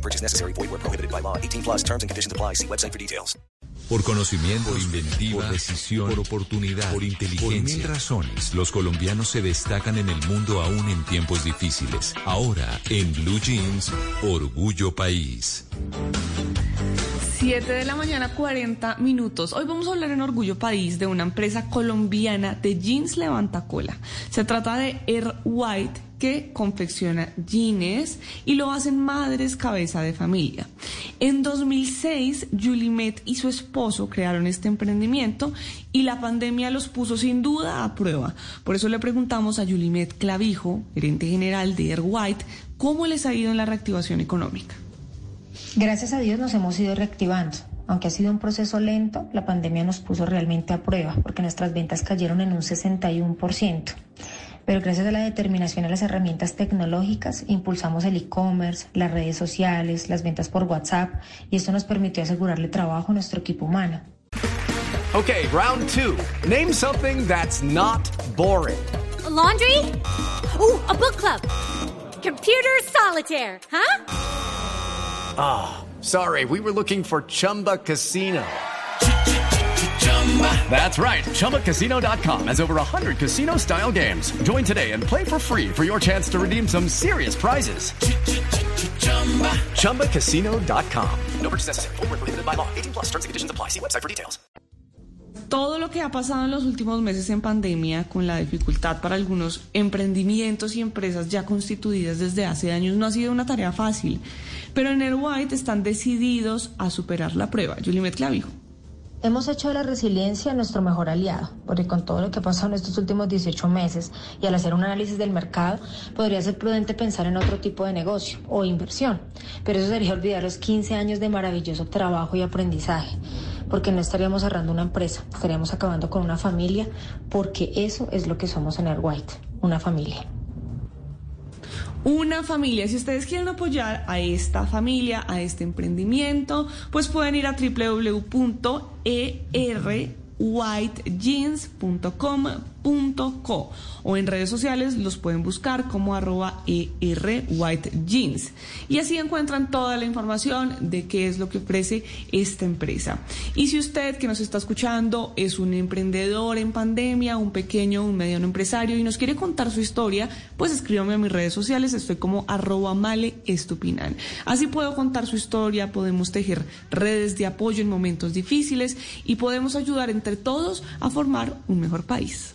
No purchase necessary. Void where prohibited by law. 18 plus terms and conditions apply. See website for details. Por conocimiento, por inventiva, por decisión, por oportunidad, por inteligencia. Por mil razones, los colombianos se destacan en el mundo aún en tiempos difíciles. Ahora, en Blue Jeans, Orgullo País. 7 de la mañana, 40 minutos. Hoy vamos a hablar en Orgullo País de una empresa colombiana de jeans levanta cola. Se trata de Air White que confecciona jeans y lo hacen madres cabeza de familia. En 2006, Met y su esposo crearon este emprendimiento y la pandemia los puso sin duda a prueba. Por eso le preguntamos a Met Clavijo, gerente general de Air White, cómo les ha ido en la reactivación económica. Gracias a Dios nos hemos ido reactivando. Aunque ha sido un proceso lento, la pandemia nos puso realmente a prueba porque nuestras ventas cayeron en un 61%. Pero gracias a la determinación y a las herramientas tecnológicas, impulsamos el e-commerce, las redes sociales, las ventas por WhatsApp y esto nos permitió asegurarle trabajo a nuestro equipo humano. Okay, round two. Name something that's not boring. laundry? Ooh, a book club. Computer solitaire, huh? Ah, oh, sorry, we were looking for Chumba Casino. That's right. ChumbaCasino.com has over 100 casino style games. Join today and play for free for your chance to redeem some serious prizes. ChumbaCasino.com. No purchase necessary. Full prohibited by law. 18 plus terms and conditions apply. See website for details. Todo lo que ha pasado en los últimos meses en pandemia, con la dificultad para algunos emprendimientos y empresas ya constituidas desde hace años, no ha sido una tarea fácil. Pero en Air White están decididos a superar la prueba. Julimet Clavijo. Hemos hecho de la resiliencia nuestro mejor aliado, porque con todo lo que ha pasado en estos últimos 18 meses y al hacer un análisis del mercado, podría ser prudente pensar en otro tipo de negocio o inversión, pero eso sería olvidar los 15 años de maravilloso trabajo y aprendizaje, porque no estaríamos cerrando una empresa, estaríamos acabando con una familia, porque eso es lo que somos en Air White, una familia una familia. Si ustedes quieren apoyar a esta familia, a este emprendimiento, pues pueden ir a www.erwhitejeans.com.co o en redes sociales los pueden buscar como arroba erwhitejeans. Y así encuentran toda la información de qué es lo que ofrece esta empresa. Y si usted que nos está escuchando es un emprendedor en pandemia, un pequeño, un mediano empresario y nos quiere contar su historia, pues escríbame a mis redes sociales, estoy como arroba male. Así puedo contar su historia, podemos tejer redes de apoyo en momentos difíciles y podemos ayudar entre todos a formar un mejor país.